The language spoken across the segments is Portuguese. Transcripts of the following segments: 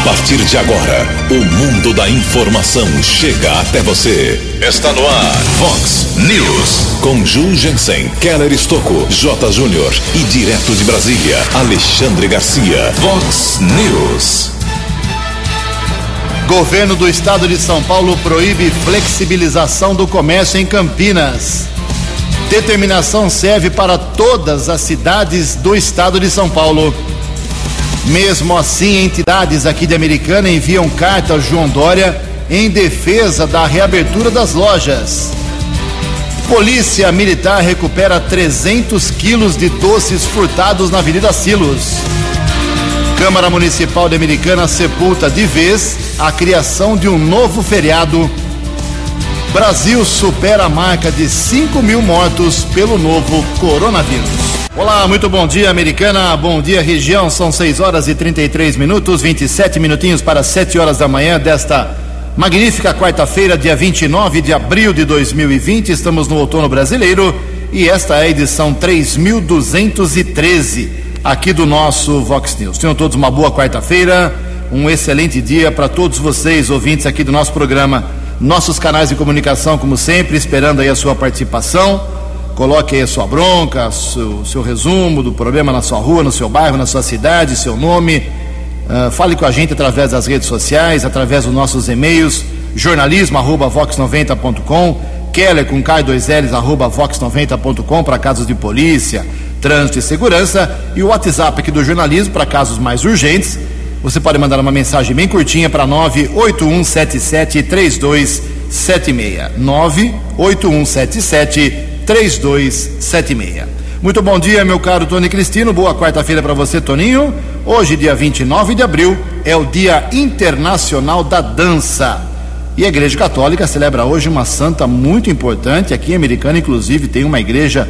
A partir de agora, o mundo da informação chega até você. Está no ar, Fox News. Com Ju Jensen, Keller Estocco, J. Júnior e direto de Brasília, Alexandre Garcia. Fox News. Governo do Estado de São Paulo proíbe flexibilização do comércio em Campinas. Determinação serve para todas as cidades do Estado de São Paulo. Mesmo assim, entidades aqui de Americana enviam carta ao João Dória em defesa da reabertura das lojas. Polícia Militar recupera 300 quilos de doces furtados na Avenida Silos. Câmara Municipal de Americana sepulta de vez a criação de um novo feriado. Brasil supera a marca de 5 mil mortos pelo novo coronavírus. Olá, muito bom dia, Americana. Bom dia, região. São 6 horas e 33 minutos, 27 minutinhos para 7 horas da manhã desta magnífica quarta-feira, dia 29 de abril de 2020. Estamos no outono brasileiro e esta é a edição 3213 aqui do nosso Vox News. Tenham todos uma boa quarta-feira, um excelente dia para todos vocês, ouvintes aqui do nosso programa. Nossos canais de comunicação, como sempre, esperando aí a sua participação. Coloque aí a sua bronca, seu, seu resumo do problema na sua rua, no seu bairro, na sua cidade, seu nome. Uh, fale com a gente através das redes sociais, através dos nossos e-mails, jornalismo@vox90.com, Keller com K2Ls arroba vox90.com para casos de polícia, trânsito e segurança e o WhatsApp aqui do jornalismo para casos mais urgentes. Você pode mandar uma mensagem bem curtinha para 98177 3276. 98177 3276. Muito bom dia, meu caro Tony Cristino. Boa quarta-feira para você, Toninho. Hoje, dia 29 de abril, é o Dia Internacional da Dança. E a Igreja Católica celebra hoje uma santa muito importante. Aqui em Americana, inclusive, tem uma igreja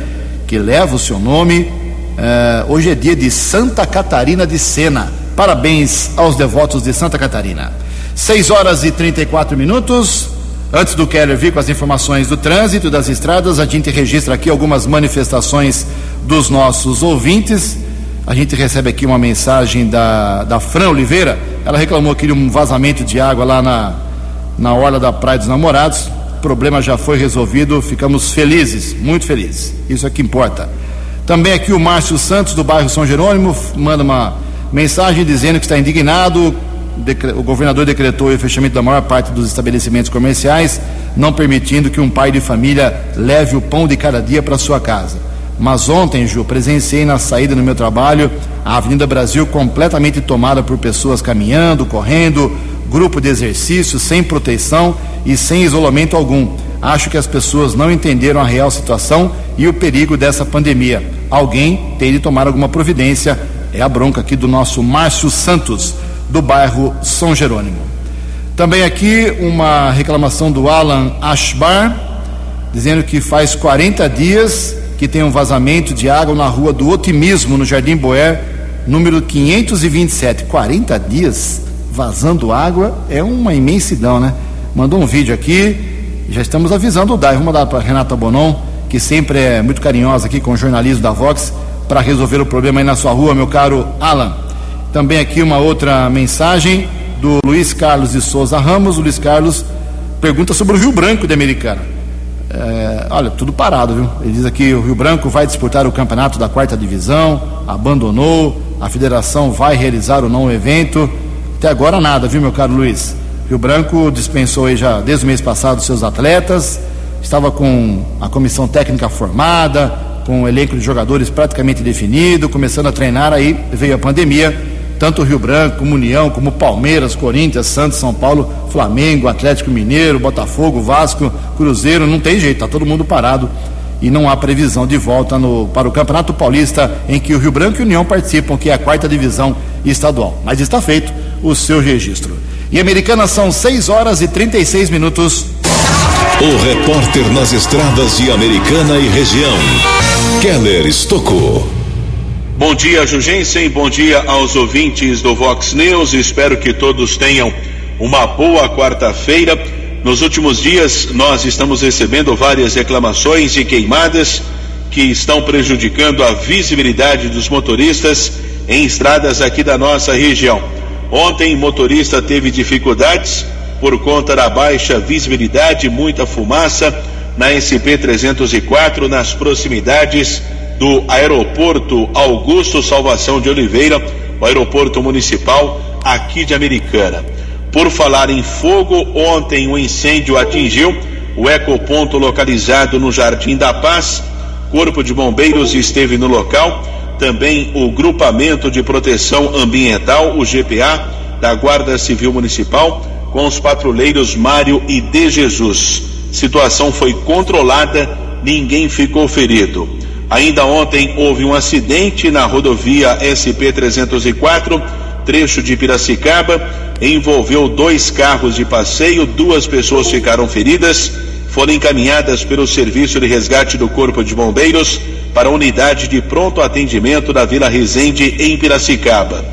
que leva o seu nome. Uh, hoje é dia de Santa Catarina de Sena. Parabéns aos devotos de Santa Catarina. 6 horas e 34 minutos. Antes do Keller vir com as informações do trânsito das estradas, a gente registra aqui algumas manifestações dos nossos ouvintes. A gente recebe aqui uma mensagem da, da Fran Oliveira. Ela reclamou aqui de um vazamento de água lá na, na orla da Praia dos Namorados. O problema já foi resolvido, ficamos felizes, muito felizes. Isso é que importa. Também aqui o Márcio Santos, do bairro São Jerônimo, manda uma mensagem dizendo que está indignado o governador decretou o fechamento da maior parte dos estabelecimentos comerciais, não permitindo que um pai de família leve o pão de cada dia para sua casa. Mas ontem, Ju, presenciei na saída do meu trabalho a Avenida Brasil completamente tomada por pessoas caminhando, correndo, grupo de exercício, sem proteção e sem isolamento algum. Acho que as pessoas não entenderam a real situação e o perigo dessa pandemia. Alguém tem de tomar alguma providência. É a bronca aqui do nosso Márcio Santos do bairro São Jerônimo. Também aqui uma reclamação do Alan Ashbar, dizendo que faz 40 dias que tem um vazamento de água na rua do Otimismo, no Jardim Boer, número 527. 40 dias vazando água é uma imensidão, né? Mandou um vídeo aqui, já estamos avisando o DAI. Vamos mandar para Renata Bonon, que sempre é muito carinhosa aqui com o jornalismo da Vox, para resolver o problema aí na sua rua, meu caro Alan. Também aqui uma outra mensagem do Luiz Carlos de Souza Ramos. O Luiz Carlos pergunta sobre o Rio Branco de Americana. É, olha, tudo parado, viu? Ele diz aqui: o Rio Branco vai disputar o campeonato da quarta divisão, abandonou, a federação vai realizar ou não o evento. Até agora nada, viu, meu caro Luiz? Rio Branco dispensou aí já desde o mês passado seus atletas, estava com a comissão técnica formada, com o elenco de jogadores praticamente definido, começando a treinar, aí veio a pandemia tanto Rio Branco, como União, como Palmeiras, Corinthians, Santos, São Paulo, Flamengo, Atlético Mineiro, Botafogo, Vasco, Cruzeiro, não tem jeito, está todo mundo parado e não há previsão de volta no, para o Campeonato Paulista, em que o Rio Branco e União participam, que é a quarta divisão estadual. Mas está feito o seu registro. E Americana são 6 horas e 36 minutos. O repórter nas estradas de Americana e região, Keller Estocou. Bom dia, Jugensen. Bom dia aos ouvintes do Vox News. Espero que todos tenham uma boa quarta-feira. Nos últimos dias, nós estamos recebendo várias reclamações de queimadas que estão prejudicando a visibilidade dos motoristas em estradas aqui da nossa região. Ontem, motorista teve dificuldades por conta da baixa visibilidade, muita fumaça na SP 304 nas proximidades do aeroporto Augusto Salvação de Oliveira, o aeroporto municipal aqui de Americana. Por falar em fogo, ontem o um incêndio atingiu o ecoponto localizado no Jardim da Paz. Corpo de Bombeiros esteve no local, também o Grupamento de Proteção Ambiental, o GPA, da Guarda Civil Municipal, com os patrulheiros Mário e De Jesus. Situação foi controlada, ninguém ficou ferido. Ainda ontem houve um acidente na rodovia SP 304, trecho de Piracicaba, envolveu dois carros de passeio, duas pessoas ficaram feridas, foram encaminhadas pelo Serviço de Resgate do Corpo de Bombeiros para a unidade de pronto atendimento da Vila Resende em Piracicaba.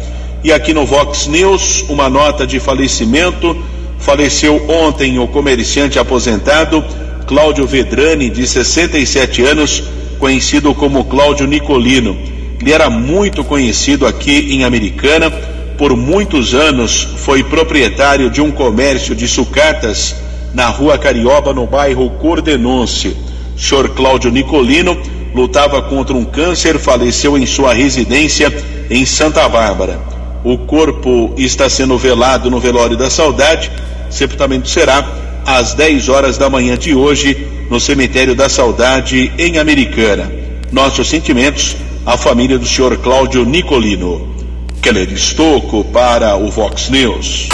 E aqui no Vox News, uma nota de falecimento. Faleceu ontem o comerciante aposentado Cláudio Vedrani, de 67 anos, conhecido como Cláudio Nicolino. Ele era muito conhecido aqui em Americana. Por muitos anos foi proprietário de um comércio de sucatas na rua Carioba, no bairro Cordenonce. O senhor Cláudio Nicolino lutava contra um câncer, faleceu em sua residência em Santa Bárbara. O corpo está sendo velado no velório da saudade. Sepultamento será às 10 horas da manhã de hoje no cemitério da saudade em Americana. Nossos sentimentos à família do senhor Cláudio Nicolino. Keller Estocco para o Vox News.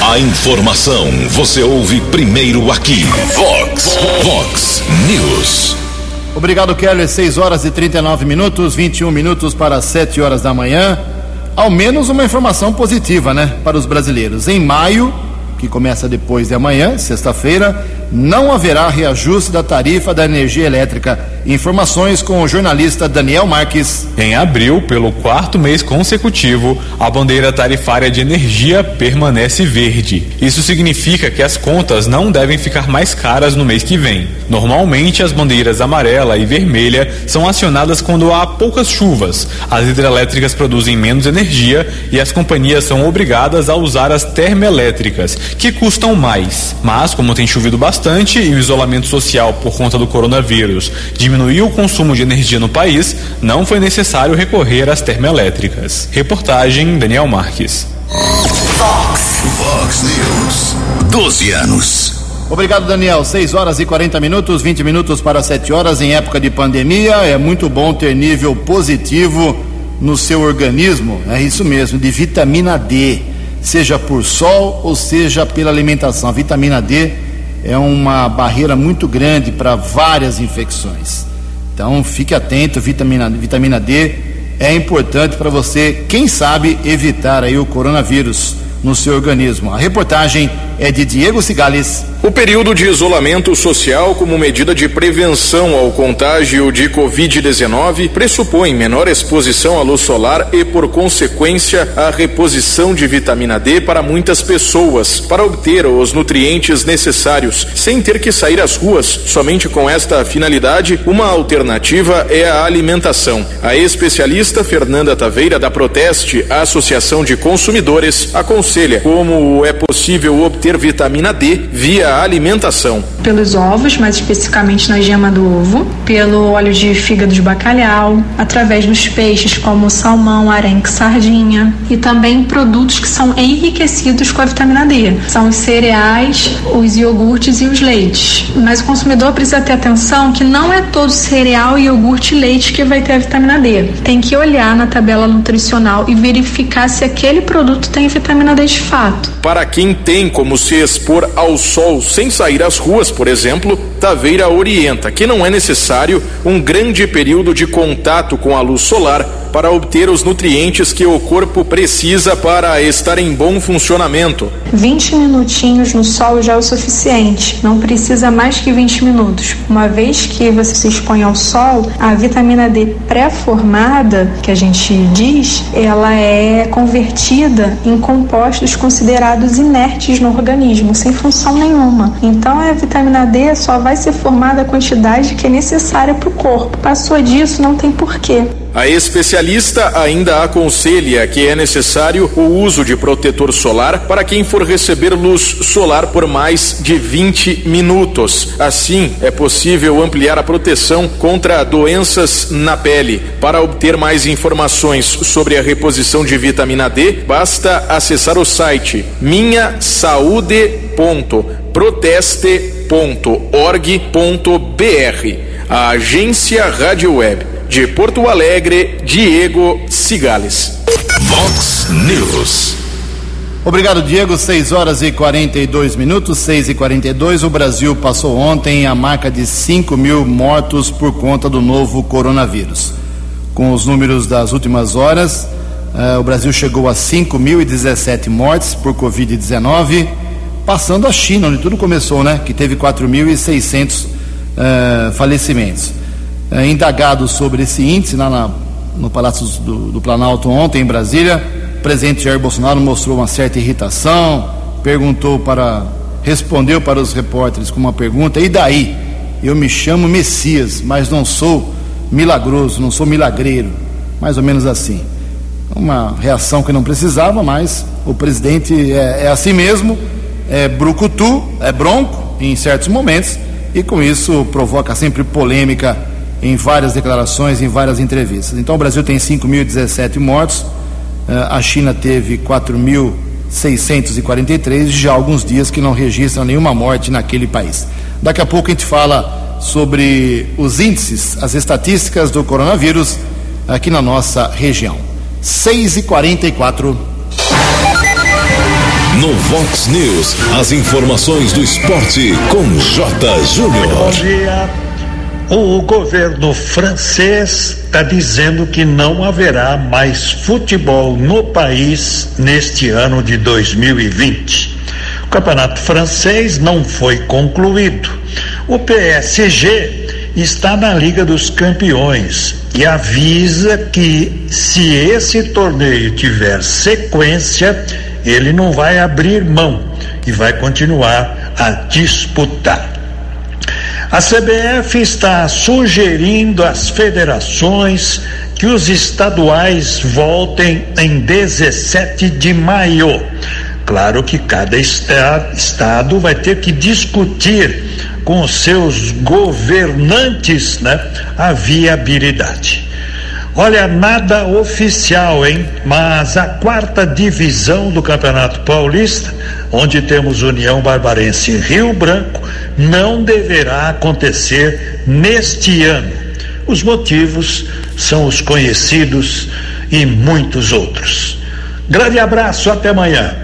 A informação você ouve primeiro aqui. Vox, Vox News. Obrigado, Keller. 6 horas e 39 minutos, 21 minutos para 7 horas da manhã ao menos uma informação positiva, né, para os brasileiros. Em maio, que começa depois de amanhã, sexta-feira, não haverá reajuste da tarifa da energia elétrica. Informações com o jornalista Daniel Marques. Em abril, pelo quarto mês consecutivo, a bandeira tarifária de energia permanece verde. Isso significa que as contas não devem ficar mais caras no mês que vem. Normalmente, as bandeiras amarela e vermelha são acionadas quando há poucas chuvas. As hidrelétricas produzem menos energia e as companhias são obrigadas a usar as termoelétricas, que custam mais. Mas, como tem chovido bastante, e o isolamento social por conta do coronavírus diminuiu o consumo de energia no país, não foi necessário recorrer às termoelétricas. Reportagem Daniel Marques. Fox. Fox News. 12 anos. Obrigado, Daniel. 6 horas e 40 minutos, 20 minutos para 7 horas em época de pandemia. É muito bom ter nível positivo no seu organismo. É isso mesmo, de vitamina D, seja por sol ou seja pela alimentação. A vitamina D é uma barreira muito grande para várias infecções. Então fique atento, vitamina, vitamina D é importante para você, quem sabe, evitar aí o coronavírus no seu organismo. A reportagem é de Diego Cigales. O período de isolamento social como medida de prevenção ao contágio de Covid-19 pressupõe menor exposição à luz solar e, por consequência, a reposição de vitamina D para muitas pessoas, para obter os nutrientes necessários, sem ter que sair às ruas. Somente com esta finalidade, uma alternativa é a alimentação. A especialista Fernanda Taveira da Proteste, Associação de Consumidores, aconselha como é possível obter vitamina D via alimentação. Pelos ovos, mais especificamente na gema do ovo, pelo óleo de fígado de bacalhau, através dos peixes como salmão, arenque, sardinha e também produtos que são enriquecidos com a vitamina D. São os cereais, os iogurtes e os leites. Mas o consumidor precisa ter atenção que não é todo cereal, iogurte e leite que vai ter a vitamina D. Tem que olhar na tabela nutricional e verificar se aquele produto tem vitamina D de fato. Para quem tem como se expor ao sol sem sair às ruas, por exemplo, Taveira orienta que não é necessário um grande período de contato com a luz solar para obter os nutrientes que o corpo precisa para estar em bom funcionamento. 20 minutinhos no sol já é o suficiente, não precisa mais que 20 minutos. Uma vez que você se expõe ao sol, a vitamina D pré-formada, que a gente diz, ela é convertida em compostos considerados inertes no organismo, sem função nenhuma. Então a vitamina D só vai ser formada a quantidade que é necessária para o corpo. Passou disso, não tem porquê. A especialista ainda aconselha que é necessário o uso de protetor solar para quem for receber luz solar por mais de 20 minutos. Assim, é possível ampliar a proteção contra doenças na pele. Para obter mais informações sobre a reposição de vitamina D, basta acessar o site minhasaude.proteste.org.br. A agência Rádio Web de Porto Alegre, Diego Cigales. Vox News. Obrigado, Diego. 6 horas e 42 minutos, 6 e 42. O Brasil passou ontem a marca de 5 mil mortos por conta do novo coronavírus. Com os números das últimas horas, uh, o Brasil chegou a 5.017 mortes por Covid-19, passando a China, onde tudo começou, né? Que teve 4.600 uh, eh, falecimentos é, indagado sobre esse índice lá na, no Palácio do, do, Planalto ontem em Brasília. O presidente Jair Bolsonaro mostrou uma certa irritação, perguntou para, respondeu para os repórteres com uma pergunta: e daí? Eu me chamo Messias, mas não sou milagroso, não sou milagreiro. Mais ou menos assim. Uma reação que não precisava, mas o presidente é, é assim mesmo, é brucutu, é bronco em certos momentos, e com isso provoca sempre polêmica em várias declarações, em várias entrevistas. Então, o Brasil tem 5.017 mortos, eh, a China teve 4.643, já há alguns dias que não registram nenhuma morte naquele país. Daqui a pouco a gente fala sobre os índices, as estatísticas do coronavírus aqui na nossa região. 6 e 44 No Vox News, as informações do esporte com J. Júnior. Bom dia. O governo francês está dizendo que não haverá mais futebol no país neste ano de 2020. O campeonato francês não foi concluído. O PSG está na Liga dos Campeões e avisa que se esse torneio tiver sequência, ele não vai abrir mão e vai continuar a disputar. A CBF está sugerindo às federações que os estaduais voltem em 17 de maio. Claro que cada estado vai ter que discutir com seus governantes né, a viabilidade. Olha, nada oficial, hein? Mas a quarta divisão do Campeonato Paulista, onde temos União Barbarense e Rio Branco, não deverá acontecer neste ano. Os motivos são os conhecidos e muitos outros. Grande abraço, até amanhã.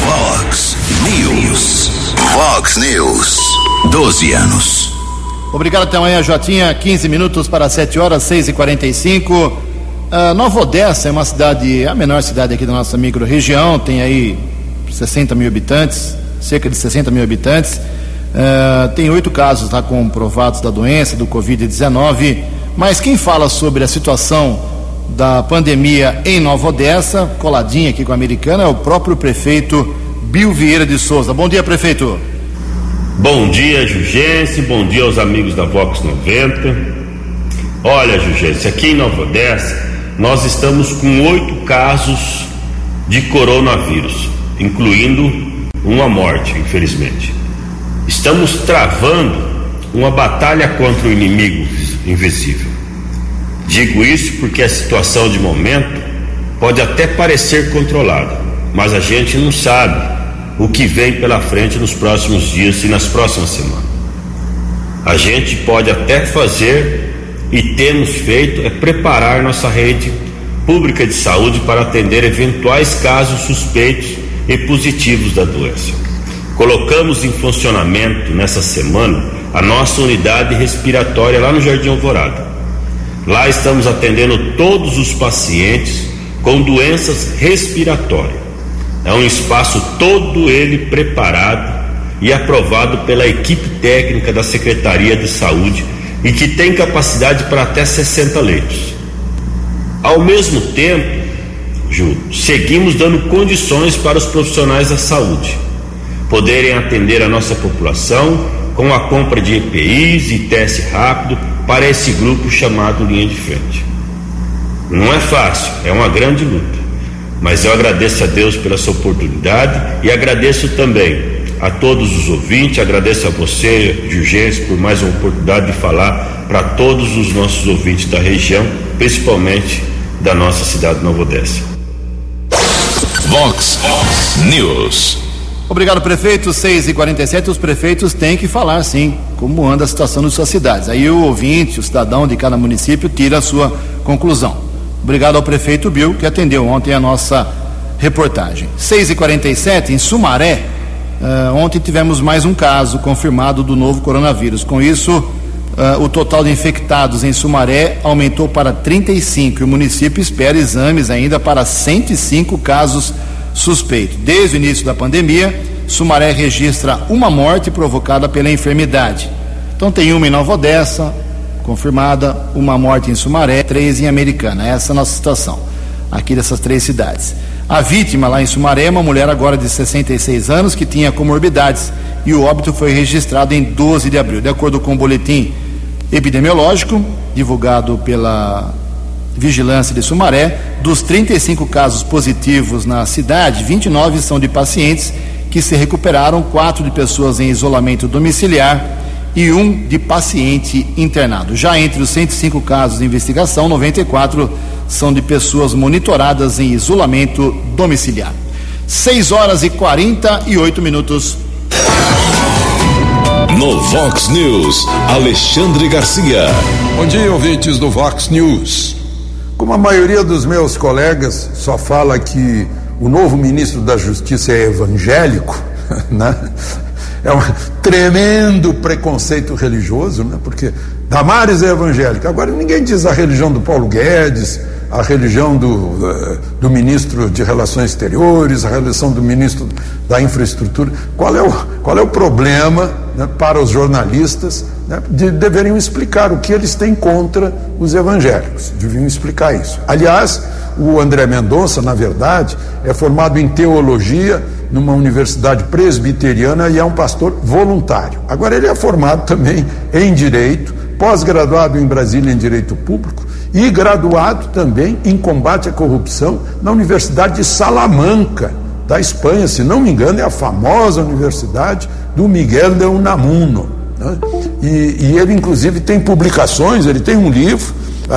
Vox News. Vox News. 12 anos. Obrigado até amanhã, Jotinha. 15 minutos para 7 horas, 6 e 45 uh, ah, Nova Odessa é uma cidade, a menor cidade aqui da nossa micro-região, tem aí 60 mil habitantes, cerca de 60 mil habitantes. Uh, tem oito casos lá comprovados da doença, do Covid-19. Mas quem fala sobre a situação da pandemia em Nova Odessa, coladinha aqui com a americana, é o próprio prefeito Bill Vieira de Souza. Bom dia, prefeito. Bom dia, Jugense. Bom dia aos amigos da Vox 90. Olha, Jugense, aqui em Nova Odessa, nós estamos com oito casos de coronavírus, incluindo uma morte, infelizmente. Estamos travando uma batalha contra o inimigo invisível. Digo isso porque a situação de momento pode até parecer controlada, mas a gente não sabe o que vem pela frente nos próximos dias e nas próximas semanas. A gente pode até fazer e temos feito é preparar nossa rede pública de saúde para atender eventuais casos suspeitos e positivos da doença. Colocamos em funcionamento nessa semana a nossa unidade respiratória lá no Jardim Alvorada. Lá estamos atendendo todos os pacientes com doenças respiratórias é um espaço todo ele preparado e aprovado pela equipe técnica da Secretaria de Saúde e que tem capacidade para até 60 leitos. Ao mesmo tempo, Ju, seguimos dando condições para os profissionais da saúde poderem atender a nossa população com a compra de EPIs e teste rápido para esse grupo chamado linha de frente. Não é fácil, é uma grande luta. Mas eu agradeço a Deus pela sua oportunidade e agradeço também a todos os ouvintes, agradeço a você, Jurgens, por mais uma oportunidade de falar para todos os nossos ouvintes da região, principalmente da nossa cidade de Nova Odessa. Vox News. Obrigado, prefeito. 6 e 47 os prefeitos têm que falar, sim, como anda a situação nas suas cidades. Aí o ouvinte, o cidadão de cada município, tira a sua conclusão. Obrigado ao prefeito Bill, que atendeu ontem a nossa reportagem. 6 e 47 em Sumaré, uh, ontem tivemos mais um caso confirmado do novo coronavírus. Com isso, uh, o total de infectados em Sumaré aumentou para 35 e o município espera exames ainda para 105 casos suspeito. Desde o início da pandemia, Sumaré registra uma morte provocada pela enfermidade. Então tem uma em Nova Odessa, confirmada, uma morte em Sumaré, três em Americana. Essa é a nossa situação aqui dessas três cidades. A vítima lá em Sumaré é uma mulher agora de 66 anos que tinha comorbidades e o óbito foi registrado em 12 de abril. De acordo com o boletim epidemiológico divulgado pela Vigilância de Sumaré, dos 35 casos positivos na cidade, 29 são de pacientes que se recuperaram, quatro de pessoas em isolamento domiciliar e um de paciente internado. Já entre os 105 casos de investigação, 94 são de pessoas monitoradas em isolamento domiciliar. 6 horas e 48 minutos. No Vox News, Alexandre Garcia. Bom dia, ouvintes do Vox News. Como a maioria dos meus colegas só fala que o novo ministro da Justiça é evangélico, né? É um tremendo preconceito religioso, né? Porque Damares é evangélica. Agora ninguém diz a religião do Paulo Guedes, a religião do, eh, do ministro de Relações Exteriores, a religião do ministro da Infraestrutura. Qual é o, qual é o problema né, para os jornalistas né, de deveriam explicar o que eles têm contra os evangélicos? Deviam explicar isso. Aliás, o André Mendonça, na verdade, é formado em teologia numa universidade presbiteriana e é um pastor voluntário. Agora, ele é formado também em direito, pós-graduado em Brasília em direito público e graduado também em combate à corrupção na Universidade de Salamanca, da Espanha, se não me engano, é a famosa universidade do Miguel de Unamuno. Né? E, e ele, inclusive, tem publicações, ele tem um livro,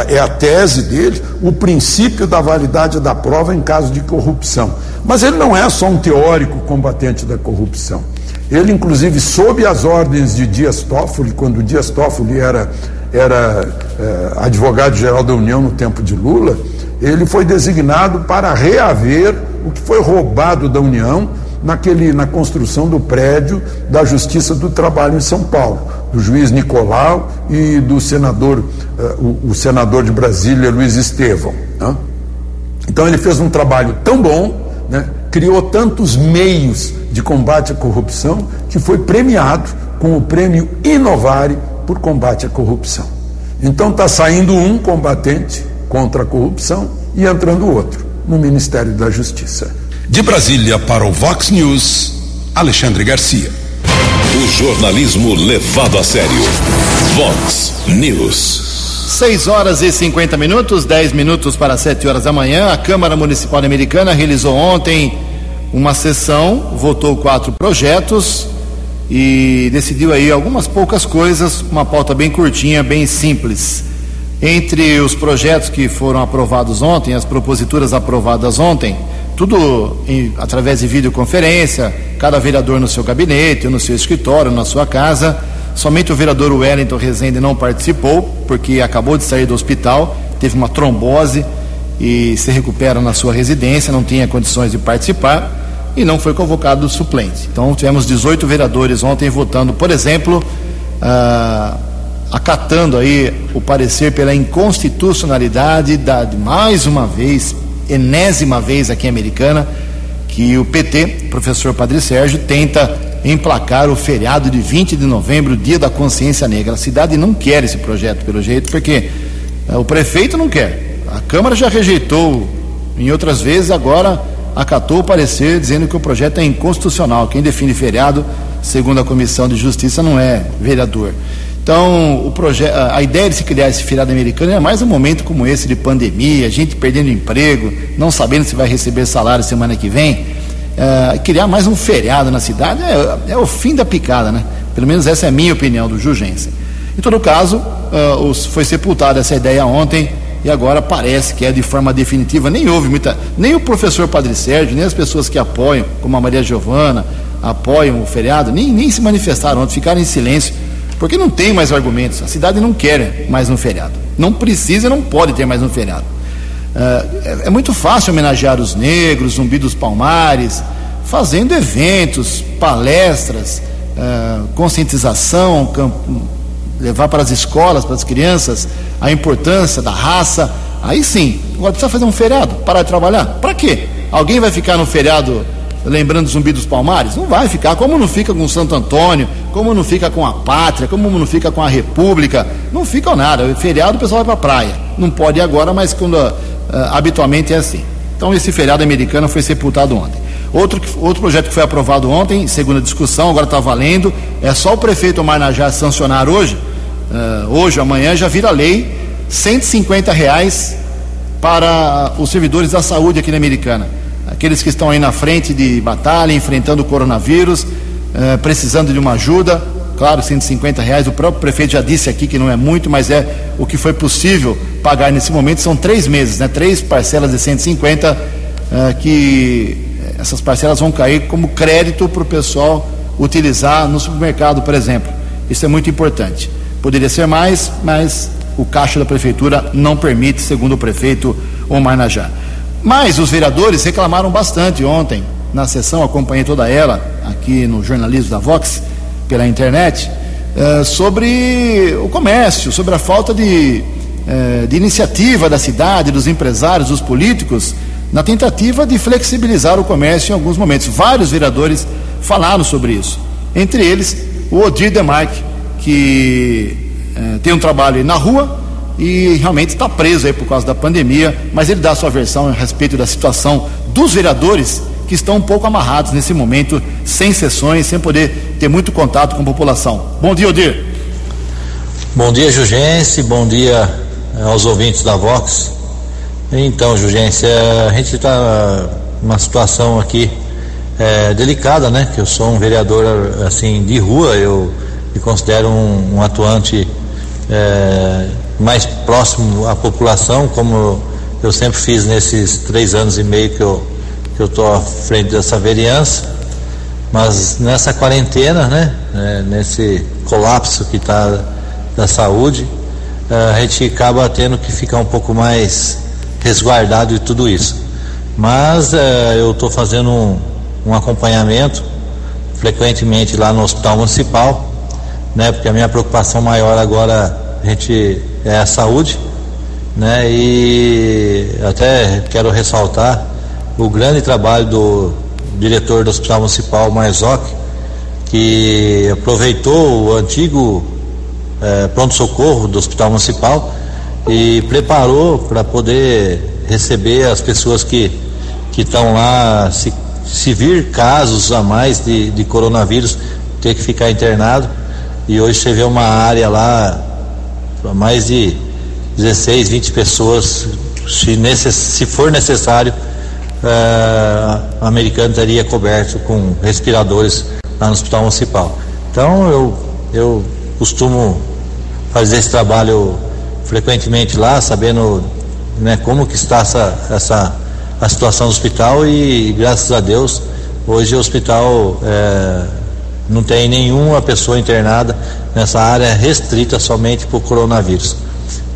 é a tese dele, o princípio da validade da prova em caso de corrupção. Mas ele não é só um teórico combatente da corrupção. Ele, inclusive, sob as ordens de Dias Toffoli, quando Dias Toffoli era era é, advogado-geral da União no tempo de Lula, ele foi designado para reaver o que foi roubado da União naquele, na construção do prédio da Justiça do Trabalho em São Paulo, do juiz Nicolau e do senador, uh, o, o, senador de Brasília, Luiz Estevão. Né? Então ele fez um trabalho tão bom, né? criou tantos meios de combate à corrupção, que foi premiado com o prêmio Inovare por combate à corrupção. Então está saindo um combatente contra a corrupção e entrando outro no Ministério da Justiça. De Brasília para o Vox News, Alexandre Garcia. O jornalismo levado a sério. Vox News. 6 horas e 50 minutos, 10 minutos para 7 horas da manhã. A Câmara Municipal Americana realizou ontem uma sessão, votou quatro projetos e decidiu aí algumas poucas coisas, uma pauta bem curtinha, bem simples. Entre os projetos que foram aprovados ontem, as proposituras aprovadas ontem, tudo em, através de videoconferência, cada vereador no seu gabinete, no seu escritório, na sua casa. Somente o vereador Wellington Rezende não participou, porque acabou de sair do hospital, teve uma trombose e se recupera na sua residência, não tinha condições de participar e não foi convocado suplente. Então tivemos 18 vereadores ontem votando, por exemplo, ah, acatando aí o parecer pela inconstitucionalidade da, mais uma vez, enésima vez aqui em Americana, que o PT, professor Padre Sérgio, tenta emplacar o feriado de 20 de novembro, dia da consciência negra. A cidade não quer esse projeto, pelo jeito, porque ah, o prefeito não quer. A Câmara já rejeitou em outras vezes, agora acatou o parecer dizendo que o projeto é inconstitucional. Quem define feriado, segundo a Comissão de Justiça, não é vereador. Então, o projeto, a ideia de se criar esse feriado americano é mais um momento como esse de pandemia, gente perdendo emprego, não sabendo se vai receber salário semana que vem. Uh, criar mais um feriado na cidade é, é, o fim da picada, né? Pelo menos essa é a minha opinião do Jugensen. Em todo caso, uh, os, foi sepultada essa ideia ontem e agora parece que é de forma definitiva. Nem houve muita. Nem o professor Padre Sérgio, nem as pessoas que apoiam, como a Maria Giovana, apoiam o feriado, nem, nem se manifestaram ficaram em silêncio porque não tem mais argumentos. A cidade não quer mais um feriado. Não precisa, não pode ter mais um feriado. Uh, é, é, muito fácil homenagear os negros, Zumbi dos Palmares, fazendo eventos, palestras, uh, conscientização, levar para as escolas, para as crianças, a importância da raça. Aí sim, agora precisa fazer um feriado, parar de trabalhar. Para quê? Alguém vai ficar no feriado lembrando Zumbi dos Palmares? Não vai ficar, como não fica com Santo Antônio, como não fica com a Pátria, como não fica com a República, não fica nada. Feriado o pessoal vai para a praia. Não pode agora, mas quando uh, habitualmente é assim. Então esse feriado americano foi sepultado ontem. Outro, outro projeto que foi aprovado ontem, segunda discussão, agora está valendo, é só o prefeito Marnajá sancionar hoje, uh, hoje, amanhã, já vira lei, 150 reais para os servidores da saúde aqui na Americana aqueles que estão aí na frente de batalha, enfrentando o coronavírus, eh, precisando de uma ajuda. Claro, 150 reais, o próprio prefeito já disse aqui que não é muito, mas é o que foi possível pagar nesse momento. São três meses, né? três parcelas de 150, eh, que essas parcelas vão cair como crédito para o pessoal utilizar no supermercado, por exemplo. Isso é muito importante. Poderia ser mais, mas o caixa da prefeitura não permite, segundo o prefeito Omar Najá. Mas os vereadores reclamaram bastante ontem, na sessão, acompanhei toda ela aqui no jornalismo da Vox, pela internet, eh, sobre o comércio, sobre a falta de, eh, de iniciativa da cidade, dos empresários, dos políticos, na tentativa de flexibilizar o comércio em alguns momentos. Vários vereadores falaram sobre isso. Entre eles, o Odir Demarque, que eh, tem um trabalho na rua, e realmente está preso aí por causa da pandemia, mas ele dá a sua versão a respeito da situação dos vereadores que estão um pouco amarrados nesse momento, sem sessões, sem poder ter muito contato com a população. Bom dia, Odir. Bom dia, Jugense, bom dia eh, aos ouvintes da Vox. Então, Jugense, eh, a gente está numa situação aqui é, delicada, né? Que eu sou um vereador assim de rua, eu me considero um, um atuante é, mais próximo à população, como eu sempre fiz nesses três anos e meio que eu que eu estou à frente dessa vereança. Mas nessa quarentena, né, é, nesse colapso que está da saúde, é, a gente acaba tendo que ficar um pouco mais resguardado de tudo isso. Mas é, eu estou fazendo um, um acompanhamento frequentemente lá no Hospital Municipal, né, porque a minha preocupação maior agora a gente é a saúde, né? E até quero ressaltar o grande trabalho do diretor do Hospital Municipal Marzoc, que aproveitou o antigo é, pronto-socorro do Hospital Municipal e preparou para poder receber as pessoas que que estão lá, se, se vir casos a mais de, de coronavírus, ter que ficar internado. E hoje você vê uma área lá para mais de 16, 20 pessoas, se, necess, se for necessário, uh, americano estaria coberto com respiradores lá no hospital municipal. Então eu, eu costumo fazer esse trabalho frequentemente lá, sabendo né, como que está essa, essa a situação do hospital e, graças a Deus hoje o hospital é, não tem nenhuma pessoa internada nessa área restrita somente por coronavírus.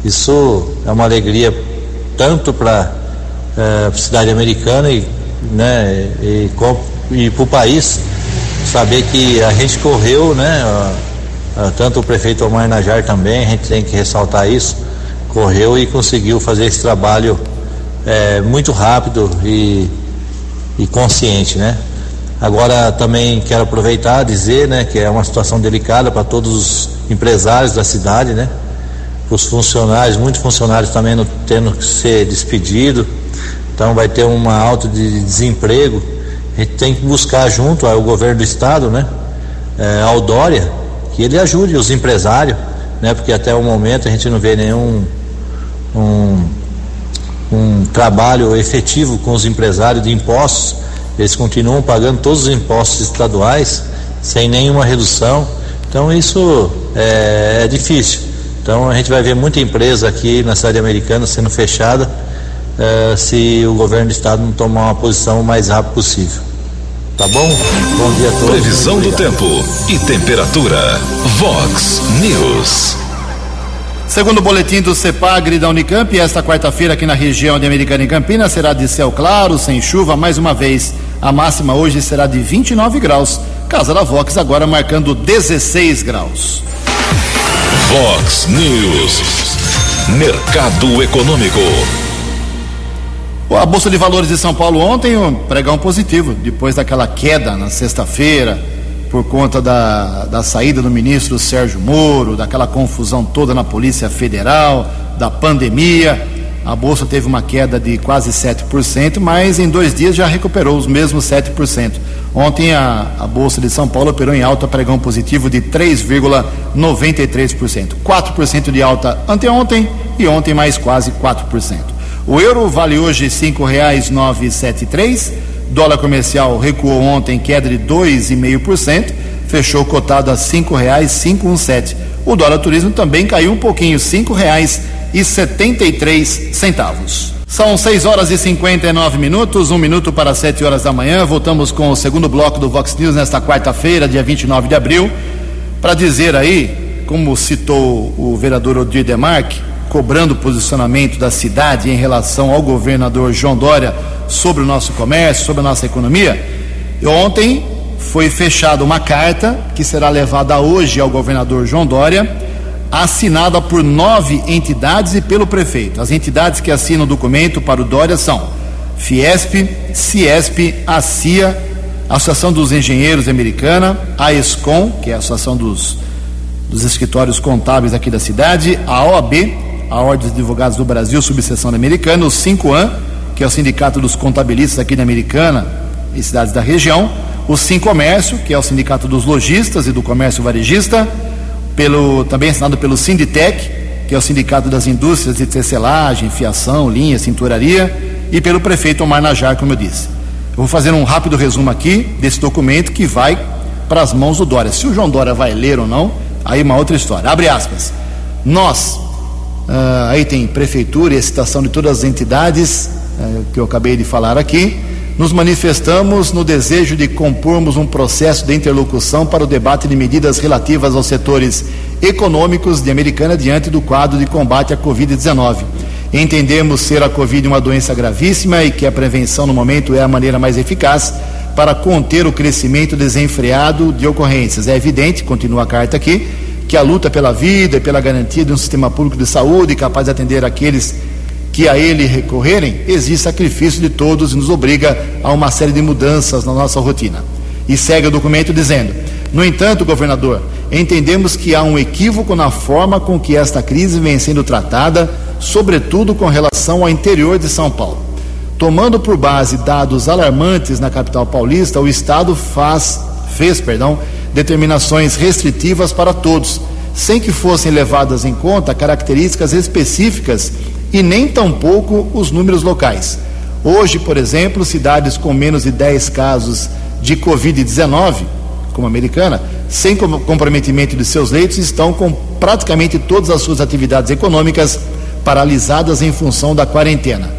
Isso é uma alegria tanto para é, a cidade americana e, né, e, e para o país saber que a gente correu, né, a, tanto o prefeito Omar Najar também, a gente tem que ressaltar isso, correu e conseguiu fazer esse trabalho é, muito rápido e, e consciente, né? Agora também quero aproveitar dizer, né, que é uma situação delicada para todos os empresários da cidade, né? Os funcionários, muitos funcionários também não tendo que ser despedido, então vai ter uma alta de desemprego. A gente tem que buscar junto ao governo do estado, né, é, ao Dória, ele ajude os empresários, né? Porque até o momento a gente não vê nenhum um, um trabalho efetivo com os empresários de impostos. Eles continuam pagando todos os impostos estaduais sem nenhuma redução. Então isso é, é difícil. Então a gente vai ver muita empresa aqui na cidade americana sendo fechada é, se o governo do estado não tomar uma posição o mais rápido possível. Tá bom? Bom dia a todos. Previsão do tempo e temperatura. Vox News. Segundo o boletim do CEPAGRE da Unicamp, esta quarta-feira aqui na região de Americana e Campinas será de céu claro, sem chuva, mais uma vez. A máxima hoje será de 29 graus. Casa da Vox agora marcando 16 graus. Vox News. Mercado Econômico. A Bolsa de Valores de São Paulo ontem, um pregão positivo, depois daquela queda na sexta-feira, por conta da, da saída do ministro Sérgio Moro, daquela confusão toda na Polícia Federal, da pandemia. A Bolsa teve uma queda de quase 7%, mas em dois dias já recuperou os mesmos 7%. Ontem a, a Bolsa de São Paulo operou em alta pregão positivo de 3,93%. 4% de alta anteontem e ontem mais quase 4%. O euro vale hoje R$ 5,973. Dólar comercial recuou ontem, queda de 2,5%, fechou cotado a R$ 5,517. O dólar turismo também caiu um pouquinho, R$ 5,73. São 6 horas e 59 minutos, um minuto para 7 horas da manhã. Voltamos com o segundo bloco do Vox News nesta quarta-feira, dia 29 de abril, para dizer aí, como citou o vereador Odir Demarque, cobrando posicionamento da cidade em relação ao governador João Dória sobre o nosso comércio, sobre a nossa economia. E ontem foi fechada uma carta que será levada hoje ao governador João Dória, assinada por nove entidades e pelo prefeito. As entidades que assinam o documento para o Dória são Fiesp, Ciesp, a CIA, Associação dos Engenheiros Americana, a ESCOM, que é a Associação dos, dos Escritórios Contábeis aqui da cidade, a OAB, a Ordem dos Advogados do Brasil, subseção da Americana, o 5AN, que é o Sindicato dos Contabilistas aqui da Americana e cidades da região, o Sincomércio, que é o Sindicato dos Lojistas e do Comércio Varejista, pelo, também assinado pelo Sinditec, que é o Sindicato das Indústrias de Tecelagem, Fiação, Linha, Cinturaria, e pelo prefeito Omar Najar, como eu disse. Eu vou fazer um rápido resumo aqui desse documento que vai para as mãos do Dória. Se o João Dória vai ler ou não, aí uma outra história. Abre aspas. Nós, Uh, aí tem prefeitura e a citação de todas as entidades uh, que eu acabei de falar aqui. Nos manifestamos no desejo de compormos um processo de interlocução para o debate de medidas relativas aos setores econômicos de Americana diante do quadro de combate à Covid-19. Entendemos ser a Covid uma doença gravíssima e que a prevenção no momento é a maneira mais eficaz para conter o crescimento desenfreado de ocorrências. É evidente, continua a carta aqui, que a luta pela vida e pela garantia de um sistema público de saúde capaz de atender aqueles que a ele recorrerem, existe sacrifício de todos e nos obriga a uma série de mudanças na nossa rotina. E segue o documento dizendo: No entanto, governador, entendemos que há um equívoco na forma com que esta crise vem sendo tratada, sobretudo com relação ao interior de São Paulo. Tomando por base dados alarmantes na capital paulista, o Estado faz, fez, perdão, determinações restritivas para todos, sem que fossem levadas em conta características específicas e nem tampouco os números locais. Hoje, por exemplo, cidades com menos de 10 casos de Covid-19, como a americana, sem comprometimento de seus leitos, estão com praticamente todas as suas atividades econômicas paralisadas em função da quarentena.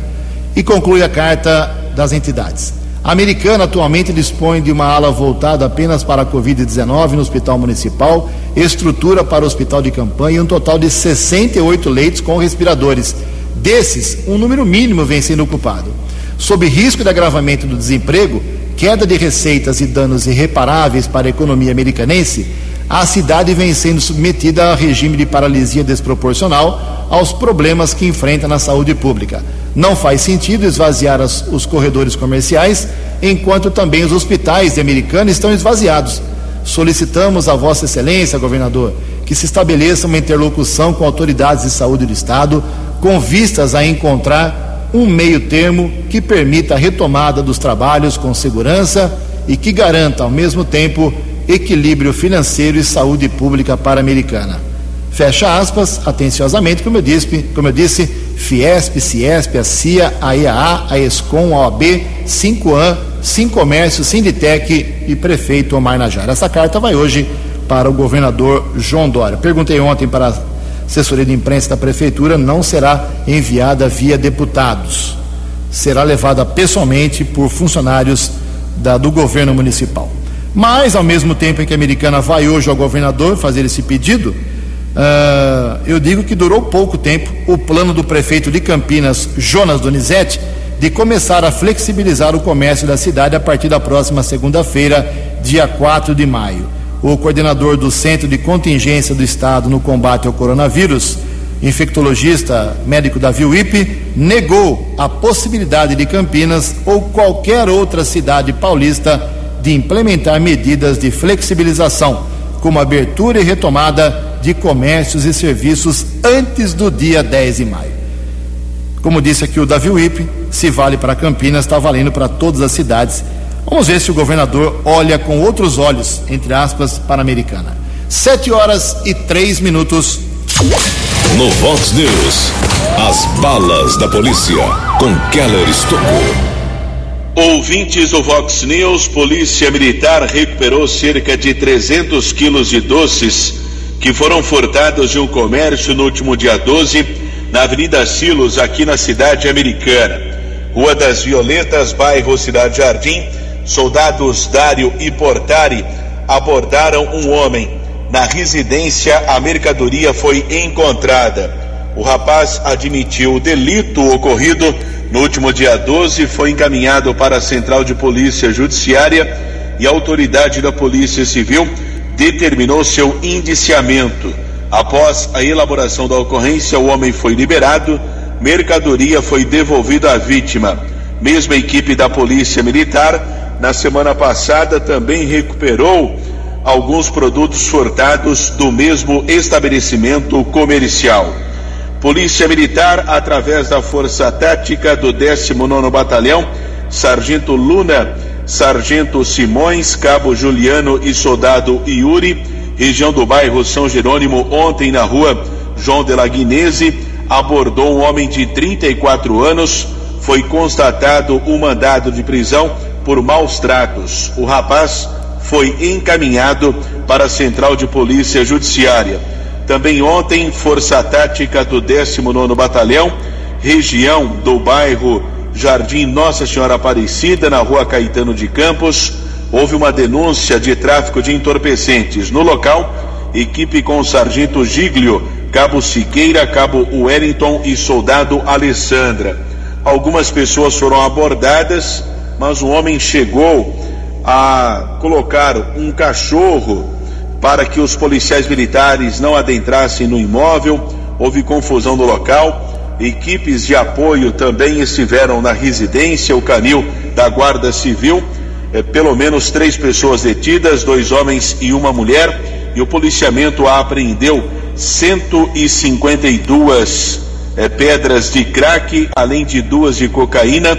E conclui a carta das entidades. A americana atualmente dispõe de uma ala voltada apenas para a Covid-19 no Hospital Municipal, estrutura para o Hospital de Campanha e um total de 68 leitos com respiradores. Desses, um número mínimo vem sendo ocupado. Sob risco de agravamento do desemprego, queda de receitas e danos irreparáveis para a economia americanense, a cidade vem sendo submetida a regime de paralisia desproporcional aos problemas que enfrenta na saúde pública. Não faz sentido esvaziar as, os corredores comerciais, enquanto também os hospitais de Americana estão esvaziados. Solicitamos a Vossa Excelência, governador, que se estabeleça uma interlocução com autoridades de saúde do Estado, com vistas a encontrar um meio termo que permita a retomada dos trabalhos com segurança e que garanta, ao mesmo tempo, equilíbrio financeiro e saúde pública para a Americana. Fecha aspas, atenciosamente, como eu disse, como eu disse Fiesp, Ciesp, a CIA, a IAA, a ESCOM, a OAB, 5AN, Sim Comércio, Sinditec e prefeito Omar Najara. Essa carta vai hoje para o governador João Dória. Perguntei ontem para a assessoria de imprensa da prefeitura, não será enviada via deputados. Será levada pessoalmente por funcionários da, do governo municipal. Mas, ao mesmo tempo em que a americana vai hoje ao governador fazer esse pedido, uh, eu digo que durou pouco tempo o plano do prefeito de Campinas, Jonas Donizete, de começar a flexibilizar o comércio da cidade a partir da próxima segunda-feira, dia 4 de maio. O coordenador do Centro de Contingência do Estado no combate ao coronavírus, infectologista médico Davi Wipe, negou a possibilidade de Campinas ou qualquer outra cidade paulista de implementar medidas de flexibilização, como abertura e retomada de comércios e serviços antes do dia 10 de maio. Como disse aqui o Davi Wipe, se vale para Campinas, está valendo para todas as cidades. Vamos ver se o governador olha com outros olhos, entre aspas, para a americana. Sete horas e três minutos. No Vox News, as balas da polícia com Keller Estocou. Ouvintes do Vox News, Polícia Militar recuperou cerca de 300 quilos de doces que foram furtados de um comércio no último dia 12 na Avenida Silos, aqui na cidade americana. Rua das Violetas, bairro Cidade Jardim, soldados Dário e Portari abordaram um homem. Na residência, a mercadoria foi encontrada. O rapaz admitiu o delito ocorrido no último dia 12, foi encaminhado para a Central de Polícia Judiciária e a autoridade da Polícia Civil determinou seu indiciamento. Após a elaboração da ocorrência, o homem foi liberado, mercadoria foi devolvida à vítima. Mesma equipe da Polícia Militar, na semana passada, também recuperou alguns produtos furtados do mesmo estabelecimento comercial. Polícia Militar, através da Força Tática do 19 Batalhão, Sargento Luna, Sargento Simões, Cabo Juliano e Soldado Yuri, região do bairro São Jerônimo, ontem na rua João de la Guinese, abordou um homem de 34 anos. Foi constatado o um mandado de prisão por maus tratos. O rapaz foi encaminhado para a Central de Polícia Judiciária. Também ontem, Força Tática do 19 Batalhão, região do bairro Jardim Nossa Senhora Aparecida, na rua Caetano de Campos, houve uma denúncia de tráfico de entorpecentes. No local, equipe com o sargento Giglio, cabo Siqueira, cabo Wellington e soldado Alessandra. Algumas pessoas foram abordadas, mas um homem chegou a colocar um cachorro para que os policiais militares não adentrassem no imóvel. Houve confusão no local. Equipes de apoio também estiveram na residência, o canil da Guarda Civil. É, pelo menos três pessoas detidas, dois homens e uma mulher. E o policiamento apreendeu 152 é, pedras de crack, além de duas de cocaína,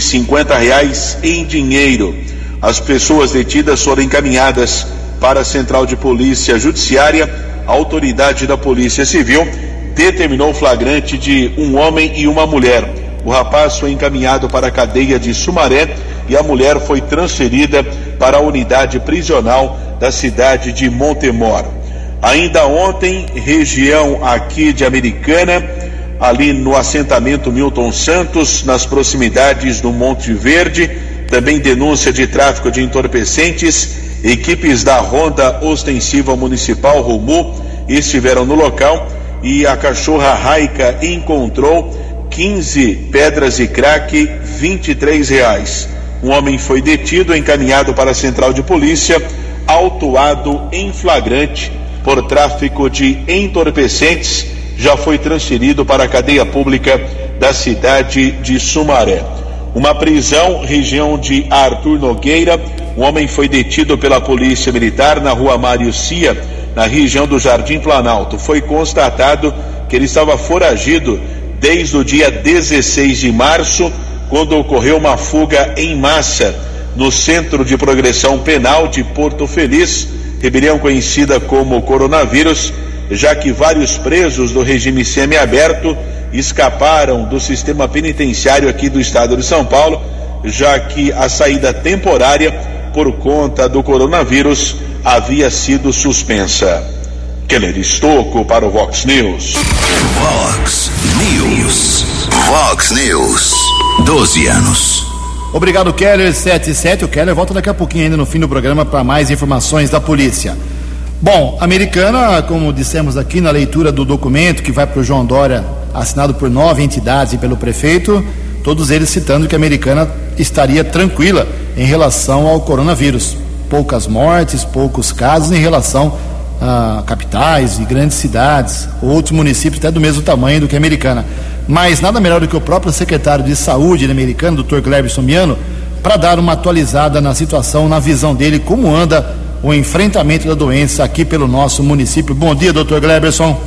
cinquenta reais em dinheiro. As pessoas detidas foram encaminhadas para a Central de Polícia Judiciária, a autoridade da Polícia Civil determinou o flagrante de um homem e uma mulher. O rapaz foi encaminhado para a cadeia de Sumaré e a mulher foi transferida para a unidade prisional da cidade de Montemor. Ainda ontem, região aqui de Americana, ali no assentamento Milton Santos, nas proximidades do Monte Verde, também denúncia de tráfico de entorpecentes Equipes da Ronda Ostensiva Municipal Rumu estiveram no local e a cachorra Raica encontrou 15 pedras de crack, 23 reais. Um homem foi detido, encaminhado para a central de polícia, autuado em flagrante por tráfico de entorpecentes, já foi transferido para a cadeia pública da cidade de Sumaré. Uma prisão, região de Arthur Nogueira. Um homem foi detido pela Polícia Militar na rua Mário Cia, na região do Jardim Planalto. Foi constatado que ele estava foragido desde o dia 16 de março, quando ocorreu uma fuga em massa no Centro de Progressão Penal de Porto Feliz, rebelião conhecida como coronavírus, já que vários presos do regime semiaberto escaparam do sistema penitenciário aqui do estado de São Paulo, já que a saída temporária por conta do coronavírus havia sido suspensa. Keller Estocco para o Vox News. Vox News. Vox News. 12 anos. Obrigado, Keller 77. O Keller volta daqui a pouquinho ainda no fim do programa para mais informações da polícia. Bom, americana, como dissemos aqui na leitura do documento que vai para o João Dória, assinado por nove entidades e pelo prefeito, todos eles citando que a americana estaria tranquila em relação ao coronavírus. Poucas mortes, poucos casos em relação a capitais e grandes cidades, outros municípios até do mesmo tamanho do que a americana. Mas nada melhor do que o próprio secretário de saúde americano, Dr. Glebson Miano, para dar uma atualizada na situação, na visão dele, como anda o enfrentamento da doença aqui pelo nosso município. Bom dia, Dr. Gleberson.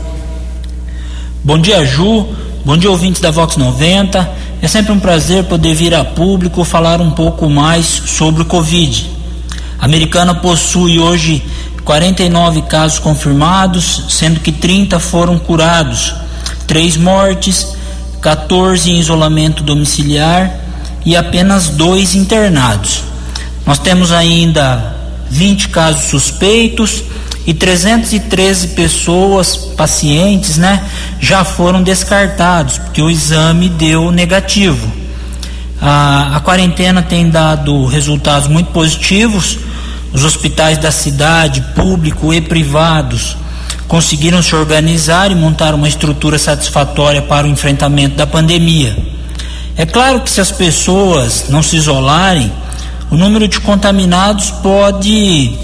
Bom dia, Ju. Bom dia, ouvintes da Vox 90. É sempre um prazer poder vir a público falar um pouco mais sobre o Covid. A americana possui hoje 49 casos confirmados, sendo que 30 foram curados, três mortes, 14 em isolamento domiciliar e apenas dois internados. Nós temos ainda 20 casos suspeitos e 313 pessoas, pacientes, né, já foram descartados, porque o exame deu negativo. A, a quarentena tem dado resultados muito positivos. Os hospitais da cidade, público e privados, conseguiram se organizar e montar uma estrutura satisfatória para o enfrentamento da pandemia. É claro que se as pessoas não se isolarem, o número de contaminados pode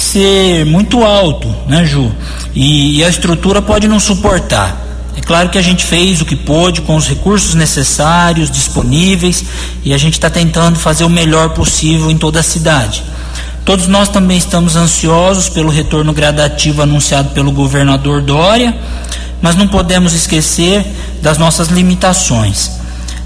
ser muito alto, né, Ju? E, e, a estrutura pode não suportar. É claro que a gente fez o que pôde com os recursos necessários, disponíveis, e a gente está tentando fazer o melhor possível em toda a cidade. Todos nós também estamos ansiosos pelo retorno gradativo anunciado pelo governador Dória, mas não podemos esquecer das nossas limitações.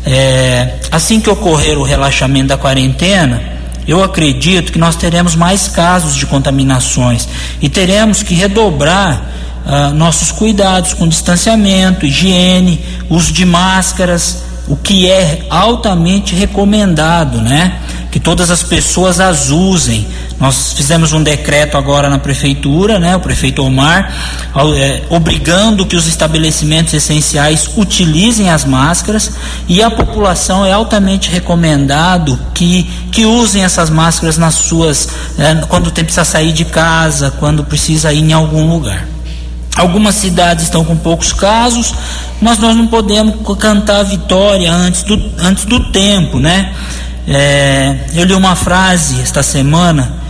É, assim que ocorrer o relaxamento da quarentena, eu acredito que nós teremos mais casos de contaminações e teremos que redobrar uh, nossos cuidados com distanciamento, higiene, uso de máscaras, o que é altamente recomendado, né? Que todas as pessoas as usem. Nós fizemos um decreto agora na prefeitura, né? O prefeito Omar, é, obrigando que os estabelecimentos essenciais utilizem as máscaras e a população é altamente recomendado que, que usem essas máscaras nas suas, é, quando precisa sair de casa, quando precisa ir em algum lugar. Algumas cidades estão com poucos casos, mas nós não podemos cantar a vitória antes do, antes do tempo, né? É, eu li uma frase esta semana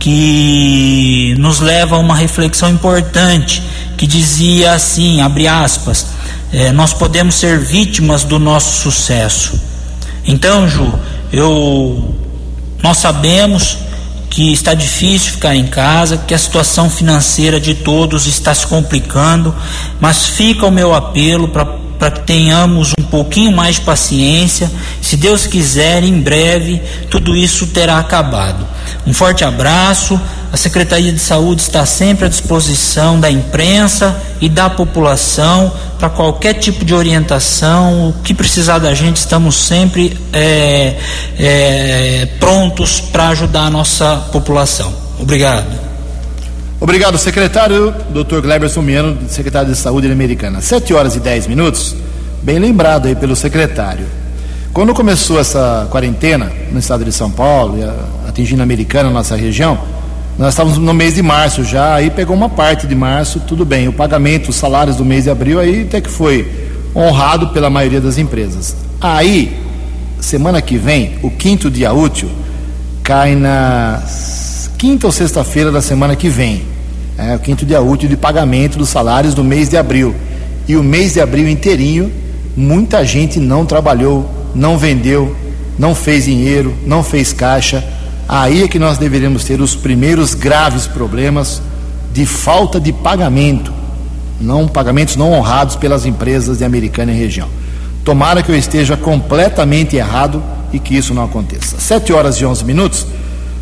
que nos leva a uma reflexão importante, que dizia assim, abre aspas, é, nós podemos ser vítimas do nosso sucesso. Então, Ju, eu, nós sabemos que está difícil ficar em casa, que a situação financeira de todos está se complicando, mas fica o meu apelo para que tenhamos um pouquinho mais de paciência. Se Deus quiser, em breve tudo isso terá acabado. Um forte abraço. A Secretaria de Saúde está sempre à disposição da imprensa e da população para qualquer tipo de orientação. O que precisar da gente, estamos sempre é, é, prontos para ajudar a nossa população. Obrigado. Obrigado, secretário, Dr. Gleberson Miano, secretário de Saúde Americana. Sete horas e dez minutos, bem lembrado aí pelo secretário. Quando começou essa quarentena no estado de São Paulo, atingindo a Americana, nossa região, nós estávamos no mês de março já, aí pegou uma parte de março, tudo bem. O pagamento, os salários do mês de abril, aí até que foi honrado pela maioria das empresas. Aí, semana que vem, o quinto dia útil, cai na quinta ou sexta-feira da semana que vem. É o quinto dia útil de pagamento dos salários do mês de abril. E o mês de abril inteirinho, muita gente não trabalhou, não vendeu, não fez dinheiro, não fez caixa Aí é que nós deveríamos ter os primeiros graves problemas de falta de pagamento, não pagamentos não honrados pelas empresas de Americana e região. Tomara que eu esteja completamente errado e que isso não aconteça. Sete horas e onze minutos.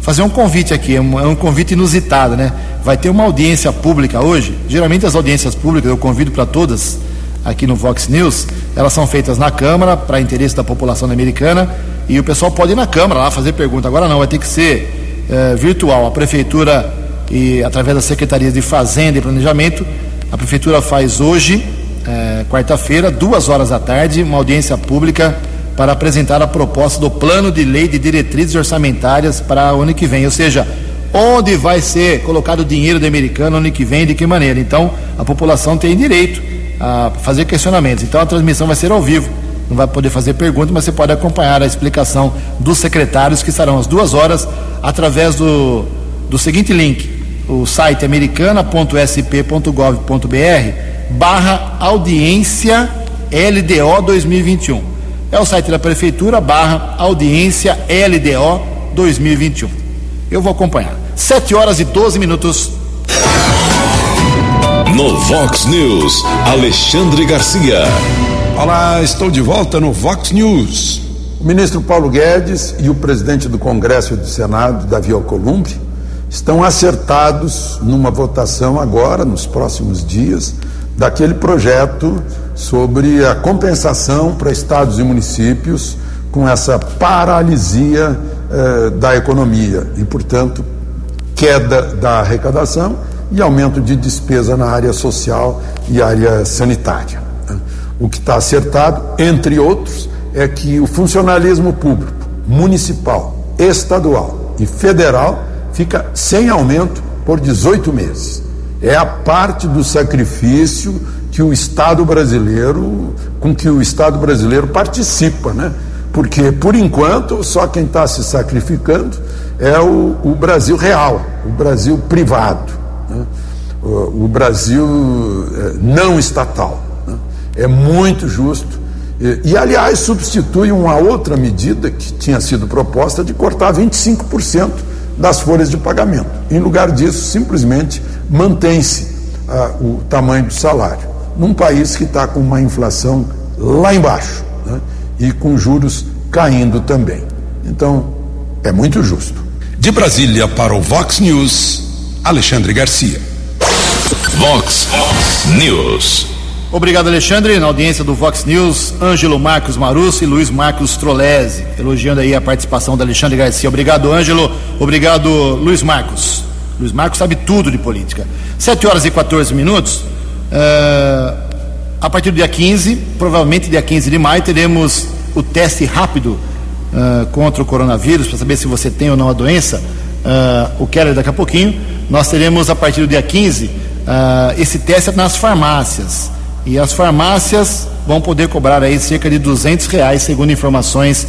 Fazer um convite aqui, é um, é um convite inusitado, né? Vai ter uma audiência pública hoje. Geralmente as audiências públicas, eu convido para todas aqui no Vox News, elas são feitas na Câmara, para interesse da população americana, e o pessoal pode ir na Câmara lá fazer pergunta. Agora não, vai ter que ser é, virtual. A Prefeitura, e através das Secretarias de Fazenda e Planejamento, a Prefeitura faz hoje, é, quarta-feira, duas horas da tarde, uma audiência pública para apresentar a proposta do plano de lei de diretrizes orçamentárias para o ano que vem, ou seja, onde vai ser colocado o dinheiro do americano no ano que vem, de que maneira. Então, a população tem direito a fazer questionamentos. Então, a transmissão vai ser ao vivo. Não vai poder fazer perguntas, mas você pode acompanhar a explicação dos secretários, que estarão às duas horas, através do, do seguinte link: o site americana.sp.gov.br barra audiência LDO 2021 é o site da Prefeitura barra audiência LDO 2021. Eu vou acompanhar. 7 horas e 12 minutos. No Vox News, Alexandre Garcia. Olá, estou de volta no Vox News. O ministro Paulo Guedes e o presidente do Congresso e do Senado, Davi Alcolumbre, estão acertados numa votação agora, nos próximos dias, daquele projeto sobre a compensação para estados e municípios com essa paralisia eh, da economia e, portanto, queda da arrecadação e aumento de despesa na área social e área sanitária. Né? O que está acertado, entre outros, é que o funcionalismo público, municipal, estadual e federal fica sem aumento por 18 meses. É a parte do sacrifício que o Estado brasileiro, com que o Estado brasileiro participa, né? Porque, por enquanto, só quem está se sacrificando é o, o, Brasil real, o Brasil privado, né? o, o, Brasil é, não estatal. Né? É muito justo. E, e, aliás, substitui uma outra medida que tinha sido proposta de cortar 25% das folhas de pagamento. Em lugar disso, simplesmente mantém-se ah, o tamanho do salário num país que está com uma inflação lá embaixo né? e com juros caindo também. Então, é muito justo. De Brasília para o Vox News, Alexandre Garcia. Vox News. Obrigado, Alexandre. Na audiência do Vox News, Ângelo Marcos Marusso e Luiz Marcos Trolese, elogiando aí a participação do Alexandre Garcia. Obrigado, Ângelo. Obrigado, Luiz Marcos. Luiz Marcos sabe tudo de política. 7 horas e 14 minutos. Uh, a partir do dia 15, provavelmente dia 15 de maio, teremos o teste rápido uh, contra o coronavírus, para saber se você tem ou não a doença. Uh, o Keller daqui a pouquinho. Nós teremos a partir do dia 15 esse teste nas farmácias. E as farmácias vão poder cobrar aí cerca de 200 reais, segundo informações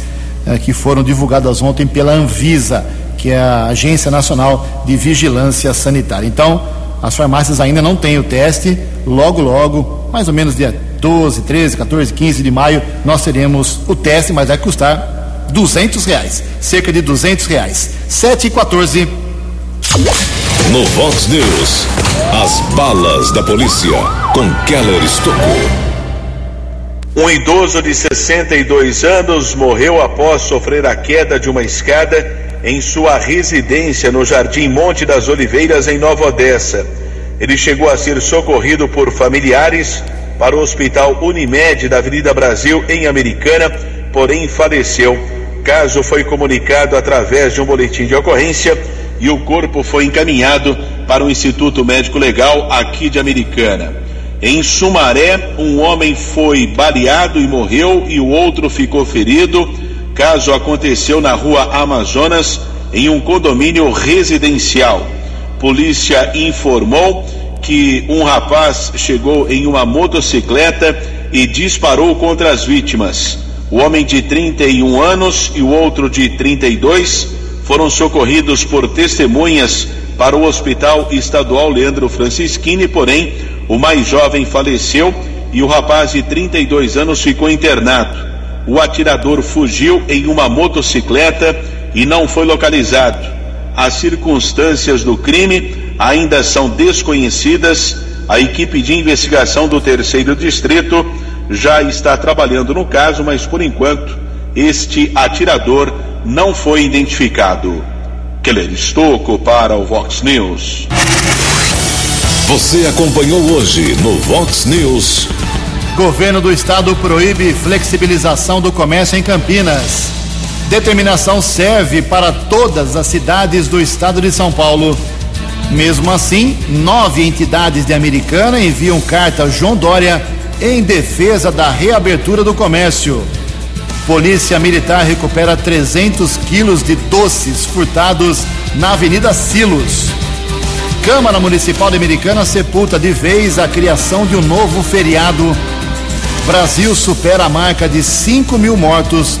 que foram divulgadas ontem pela Anvisa, que é a Agência Nacional de Vigilância Sanitária. Então, as farmácias ainda não têm o teste. Logo, logo, mais ou menos dia 12, 13, 14, 15 de maio, nós teremos o teste, mas vai custar 200 reais, cerca de 200 reais. 7 e 14. No Vox News, as balas da polícia com Keller Estocou. Um idoso de 62 anos morreu após sofrer a queda de uma escada em sua residência no Jardim Monte das Oliveiras, em Nova Odessa. Ele chegou a ser socorrido por familiares para o Hospital Unimed da Avenida Brasil, em Americana, porém faleceu. Caso foi comunicado através de um boletim de ocorrência e o corpo foi encaminhado para o Instituto Médico Legal aqui de Americana. Em Sumaré, um homem foi baleado e morreu e o outro ficou ferido caso aconteceu na rua Amazonas, em um condomínio residencial. Polícia informou que um rapaz chegou em uma motocicleta e disparou contra as vítimas. O homem de 31 anos e o outro de 32 foram socorridos por testemunhas para o Hospital Estadual Leandro Francischini, porém, o mais jovem faleceu e o rapaz de 32 anos ficou internado o atirador fugiu em uma motocicleta e não foi localizado. As circunstâncias do crime ainda são desconhecidas. A equipe de investigação do terceiro distrito já está trabalhando no caso, mas por enquanto este atirador não foi identificado. Keller Estocco para o Vox News. Você acompanhou hoje no Vox News. Governo do Estado proíbe flexibilização do comércio em Campinas. Determinação serve para todas as cidades do estado de São Paulo. Mesmo assim, nove entidades de Americana enviam carta a João Dória em defesa da reabertura do comércio. Polícia Militar recupera 300 quilos de doces furtados na Avenida Silos. Câmara Municipal de Americana sepulta de vez a criação de um novo feriado. Brasil supera a marca de 5 mil mortos